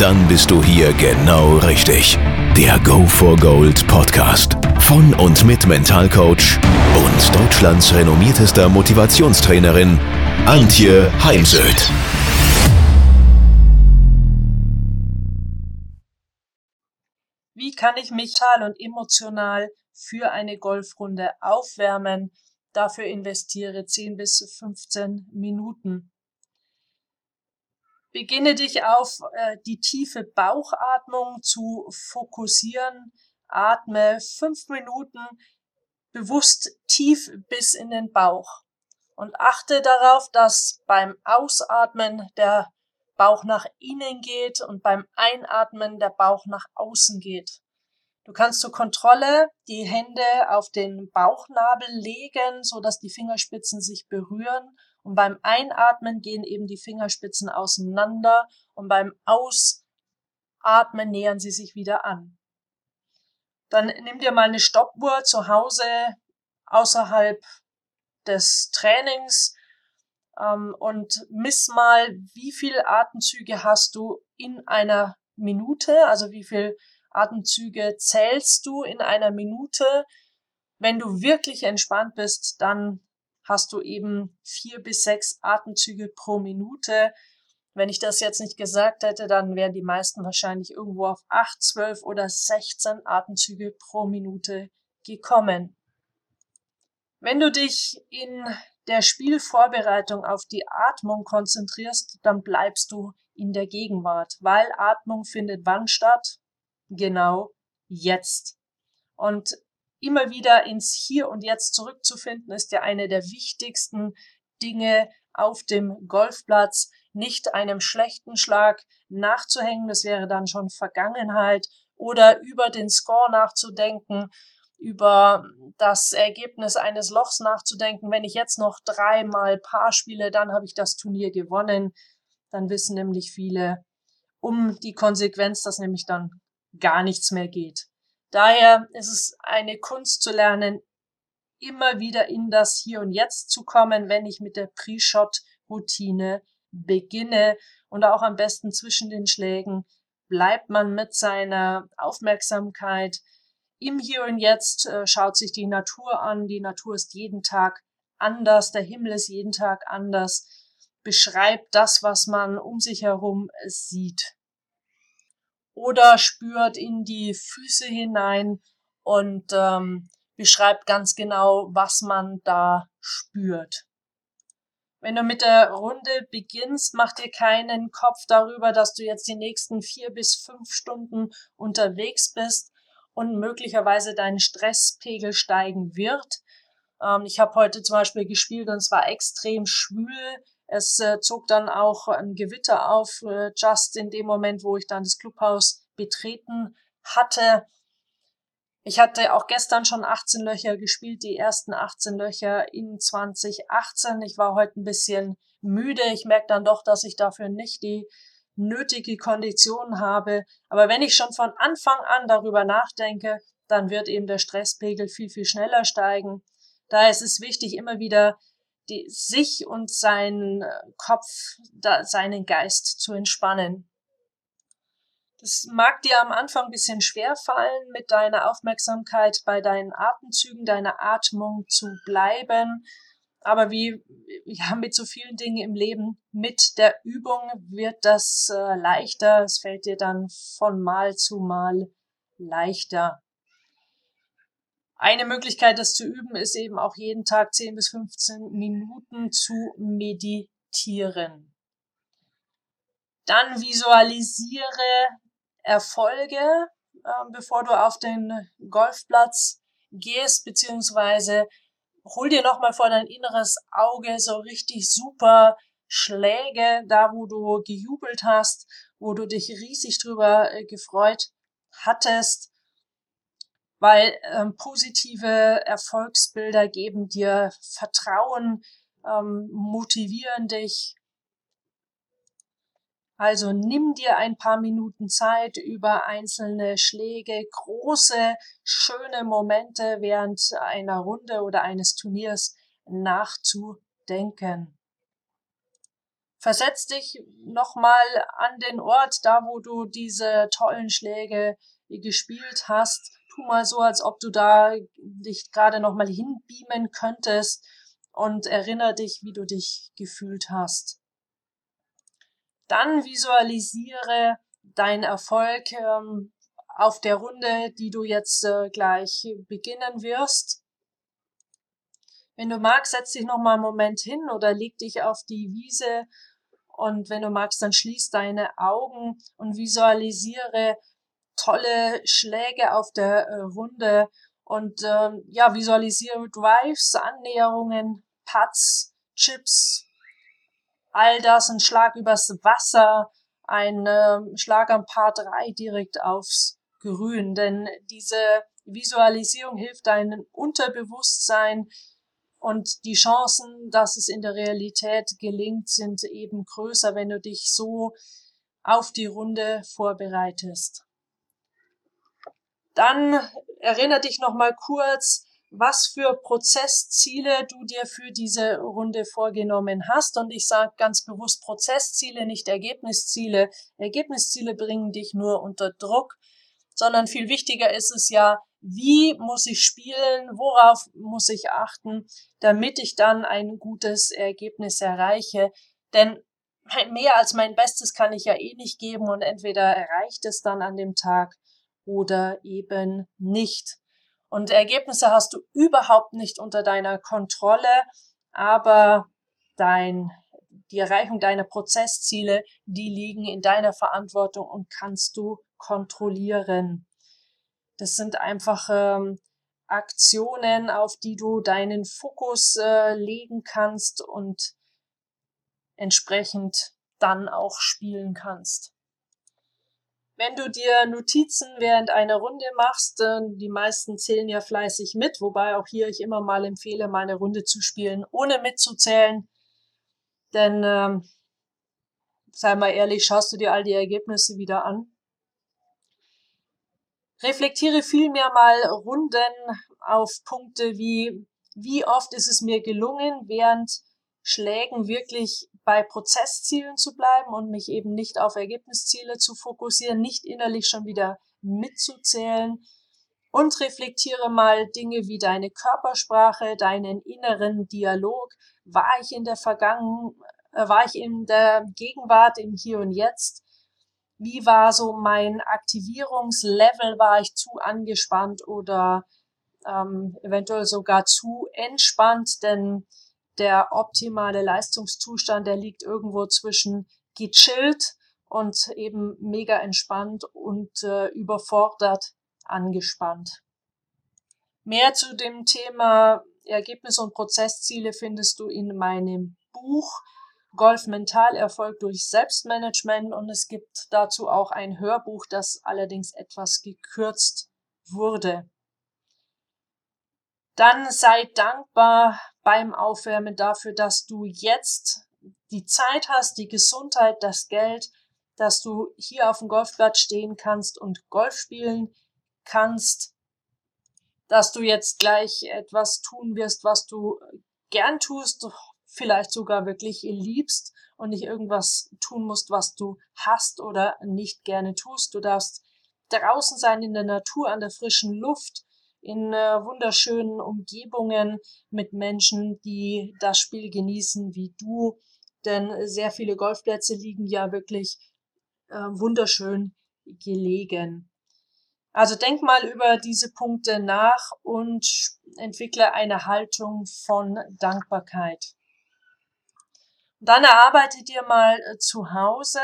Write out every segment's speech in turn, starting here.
Dann bist du hier genau richtig. Der Go for Gold Podcast von und mit Mentalcoach und Deutschlands renommiertester Motivationstrainerin Antje Heimsöth. Wie kann ich mich mental und emotional für eine Golfrunde aufwärmen? Dafür investiere 10 bis 15 Minuten. Beginne dich auf äh, die tiefe Bauchatmung zu fokussieren. Atme fünf Minuten bewusst tief bis in den Bauch und achte darauf, dass beim Ausatmen der Bauch nach innen geht und beim Einatmen der Bauch nach außen geht. Du kannst zur Kontrolle die Hände auf den Bauchnabel legen, so dass die Fingerspitzen sich berühren und beim Einatmen gehen eben die Fingerspitzen auseinander und beim Ausatmen nähern sie sich wieder an. Dann nimm dir mal eine Stoppuhr zu Hause außerhalb des Trainings ähm, und miss mal, wie viele Atemzüge hast du in einer Minute, also wie viel Atemzüge zählst du in einer Minute. Wenn du wirklich entspannt bist, dann hast du eben vier bis sechs Atemzüge pro Minute. Wenn ich das jetzt nicht gesagt hätte, dann wären die meisten wahrscheinlich irgendwo auf acht, zwölf oder sechzehn Atemzüge pro Minute gekommen. Wenn du dich in der Spielvorbereitung auf die Atmung konzentrierst, dann bleibst du in der Gegenwart, weil Atmung findet wann statt? Genau jetzt. Und immer wieder ins Hier und Jetzt zurückzufinden, ist ja eine der wichtigsten Dinge auf dem Golfplatz. Nicht einem schlechten Schlag nachzuhängen, das wäre dann schon Vergangenheit, oder über den Score nachzudenken, über das Ergebnis eines Lochs nachzudenken. Wenn ich jetzt noch dreimal Paar spiele, dann habe ich das Turnier gewonnen. Dann wissen nämlich viele um die Konsequenz, dass nämlich dann gar nichts mehr geht. Daher ist es eine Kunst zu lernen, immer wieder in das Hier und Jetzt zu kommen, wenn ich mit der Pre-Shot-Routine beginne. Und auch am besten zwischen den Schlägen bleibt man mit seiner Aufmerksamkeit im Hier und Jetzt, äh, schaut sich die Natur an. Die Natur ist jeden Tag anders, der Himmel ist jeden Tag anders, beschreibt das, was man um sich herum sieht oder spürt in die Füße hinein und ähm, beschreibt ganz genau, was man da spürt. Wenn du mit der Runde beginnst, mach dir keinen Kopf darüber, dass du jetzt die nächsten vier bis fünf Stunden unterwegs bist und möglicherweise dein Stresspegel steigen wird. Ähm, ich habe heute zum Beispiel gespielt und es war extrem schwül. Es äh, zog dann auch ein Gewitter auf, äh, just in dem Moment, wo ich dann das Clubhaus betreten hatte. Ich hatte auch gestern schon 18 Löcher gespielt, die ersten 18 Löcher in 2018. Ich war heute ein bisschen müde. Ich merke dann doch, dass ich dafür nicht die nötige Kondition habe. Aber wenn ich schon von Anfang an darüber nachdenke, dann wird eben der Stresspegel viel, viel schneller steigen. Daher ist es wichtig, immer wieder die, sich und seinen äh, Kopf, da, seinen Geist zu entspannen. Das mag dir am Anfang ein bisschen schwer fallen, mit deiner Aufmerksamkeit bei deinen Atemzügen, deiner Atmung zu bleiben. Aber wie ja, mit so vielen Dingen im Leben, mit der Übung wird das äh, leichter. Es fällt dir dann von Mal zu Mal leichter. Eine Möglichkeit, das zu üben, ist eben auch jeden Tag 10 bis 15 Minuten zu meditieren. Dann visualisiere Erfolge, äh, bevor du auf den Golfplatz gehst, beziehungsweise hol dir nochmal vor dein inneres Auge so richtig super Schläge, da wo du gejubelt hast, wo du dich riesig drüber äh, gefreut hattest weil ähm, positive Erfolgsbilder geben dir Vertrauen, ähm, motivieren dich. Also nimm dir ein paar Minuten Zeit über einzelne Schläge, große, schöne Momente während einer Runde oder eines Turniers nachzudenken. Versetz dich nochmal an den Ort, da wo du diese tollen Schläge gespielt hast. Tu mal so, als ob du da dich gerade nochmal hinbeamen könntest und erinnere dich, wie du dich gefühlt hast. Dann visualisiere deinen Erfolg ähm, auf der Runde, die du jetzt äh, gleich beginnen wirst. Wenn du magst, setz dich noch mal einen Moment hin oder leg dich auf die Wiese und wenn du magst, dann schließ deine Augen und visualisiere tolle Schläge auf der äh, Runde und ähm, ja, visualisiere Drives, Annäherungen, Putts, Chips, all das, ein Schlag übers Wasser, ein äh, Schlag am Paar 3 direkt aufs Grün. Denn diese Visualisierung hilft deinem Unterbewusstsein und die Chancen, dass es in der Realität gelingt, sind eben größer, wenn du dich so auf die Runde vorbereitest. Dann erinnere dich noch mal kurz, was für Prozessziele du dir für diese Runde vorgenommen hast. Und ich sage ganz bewusst Prozessziele, nicht Ergebnisziele. Ergebnisziele bringen dich nur unter Druck, sondern viel wichtiger ist es ja, wie muss ich spielen, worauf muss ich achten, damit ich dann ein gutes Ergebnis erreiche. Denn mehr als mein Bestes kann ich ja eh nicht geben und entweder erreicht es dann an dem Tag oder eben nicht. Und Ergebnisse hast du überhaupt nicht unter deiner Kontrolle, aber dein, die Erreichung deiner Prozessziele, die liegen in deiner Verantwortung und kannst du kontrollieren. Das sind einfach ähm, Aktionen, auf die du deinen Fokus äh, legen kannst und entsprechend dann auch spielen kannst. Wenn du dir Notizen während einer Runde machst, die meisten zählen ja fleißig mit, wobei auch hier ich immer mal empfehle, mal eine Runde zu spielen, ohne mitzuzählen. Denn, ähm, sei mal ehrlich, schaust du dir all die Ergebnisse wieder an reflektiere vielmehr mal Runden auf Punkte wie, wie oft ist es mir gelungen, während Schlägen wirklich bei Prozesszielen zu bleiben und mich eben nicht auf Ergebnisziele zu fokussieren, nicht innerlich schon wieder mitzuzählen und reflektiere mal Dinge wie deine Körpersprache, deinen inneren Dialog. War ich in der Vergangenheit, äh, war ich in der Gegenwart, im Hier und Jetzt? wie war so mein Aktivierungslevel? War ich zu angespannt oder ähm, eventuell sogar zu entspannt? Denn der optimale Leistungszustand, der liegt irgendwo zwischen gechillt und eben mega entspannt und äh, überfordert angespannt. Mehr zu dem Thema Ergebnis- und Prozessziele findest du in meinem Buch Golf Mentalerfolg durch Selbstmanagement und es gibt dazu auch ein Hörbuch, das allerdings etwas gekürzt wurde. Dann sei dankbar beim Aufwärmen dafür, dass du jetzt die Zeit hast, die Gesundheit, das Geld, dass du hier auf dem Golfplatz stehen kannst und Golf spielen kannst, dass du jetzt gleich etwas tun wirst, was du gern tust, vielleicht sogar wirklich liebst und nicht irgendwas tun musst, was du hast oder nicht gerne tust. Du darfst draußen sein in der Natur, an der frischen Luft, in äh, wunderschönen Umgebungen mit Menschen, die das Spiel genießen wie du. Denn sehr viele Golfplätze liegen ja wirklich äh, wunderschön gelegen. Also denk mal über diese Punkte nach und entwickle eine Haltung von Dankbarkeit. Dann erarbeite dir mal äh, zu Hause,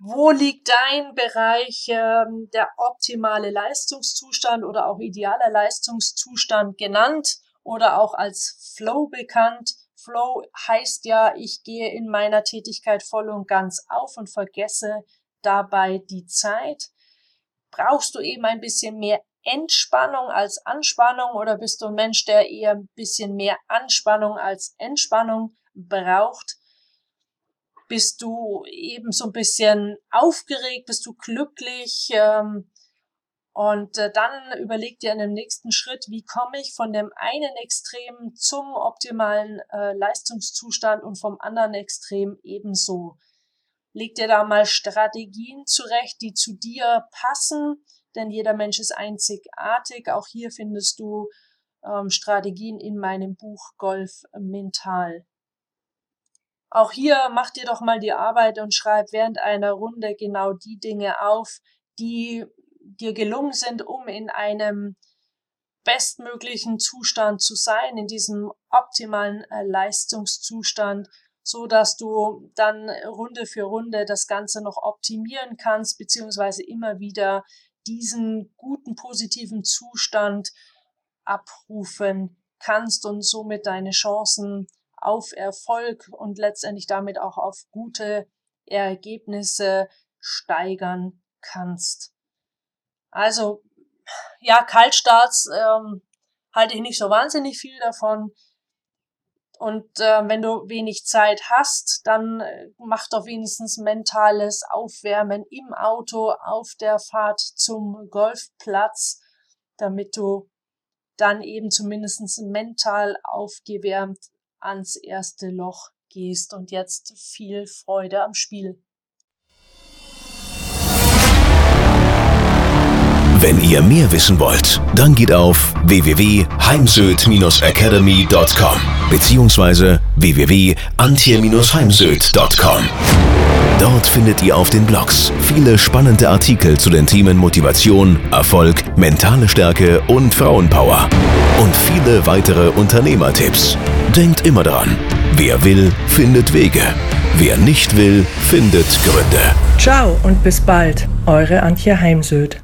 wo liegt dein Bereich ähm, der optimale Leistungszustand oder auch idealer Leistungszustand genannt oder auch als Flow bekannt. Flow heißt ja, ich gehe in meiner Tätigkeit voll und ganz auf und vergesse dabei die Zeit. Brauchst du eben ein bisschen mehr Entspannung als Anspannung oder bist du ein Mensch, der eher ein bisschen mehr Anspannung als Entspannung braucht? Bist du eben so ein bisschen aufgeregt? Bist du glücklich? Ähm, und äh, dann überleg dir in dem nächsten Schritt, wie komme ich von dem einen Extrem zum optimalen äh, Leistungszustand und vom anderen Extrem ebenso. Leg dir da mal Strategien zurecht, die zu dir passen, denn jeder Mensch ist einzigartig. Auch hier findest du ähm, Strategien in meinem Buch Golf Mental. Auch hier mach dir doch mal die Arbeit und schreib während einer Runde genau die Dinge auf, die dir gelungen sind, um in einem bestmöglichen Zustand zu sein, in diesem optimalen äh, Leistungszustand, so dass du dann Runde für Runde das Ganze noch optimieren kannst, beziehungsweise immer wieder diesen guten positiven Zustand abrufen kannst und somit deine Chancen auf Erfolg und letztendlich damit auch auf gute Ergebnisse steigern kannst. Also, ja, Kaltstarts ähm, halte ich nicht so wahnsinnig viel davon. Und äh, wenn du wenig Zeit hast, dann äh, mach doch wenigstens mentales Aufwärmen im Auto auf der Fahrt zum Golfplatz, damit du dann eben zumindest mental aufgewärmt ans erste Loch gehst. Und jetzt viel Freude am Spiel. Wenn ihr mehr wissen wollt, dann geht auf www.heimsöd-academy.com bzw. www.antje-heimsöd.com. Dort findet ihr auf den Blogs viele spannende Artikel zu den Themen Motivation, Erfolg, mentale Stärke und Frauenpower. Und viele weitere Unternehmertipps. Denkt immer daran, wer will, findet Wege. Wer nicht will, findet Gründe. Ciao und bis bald, eure Antje Heimsöd.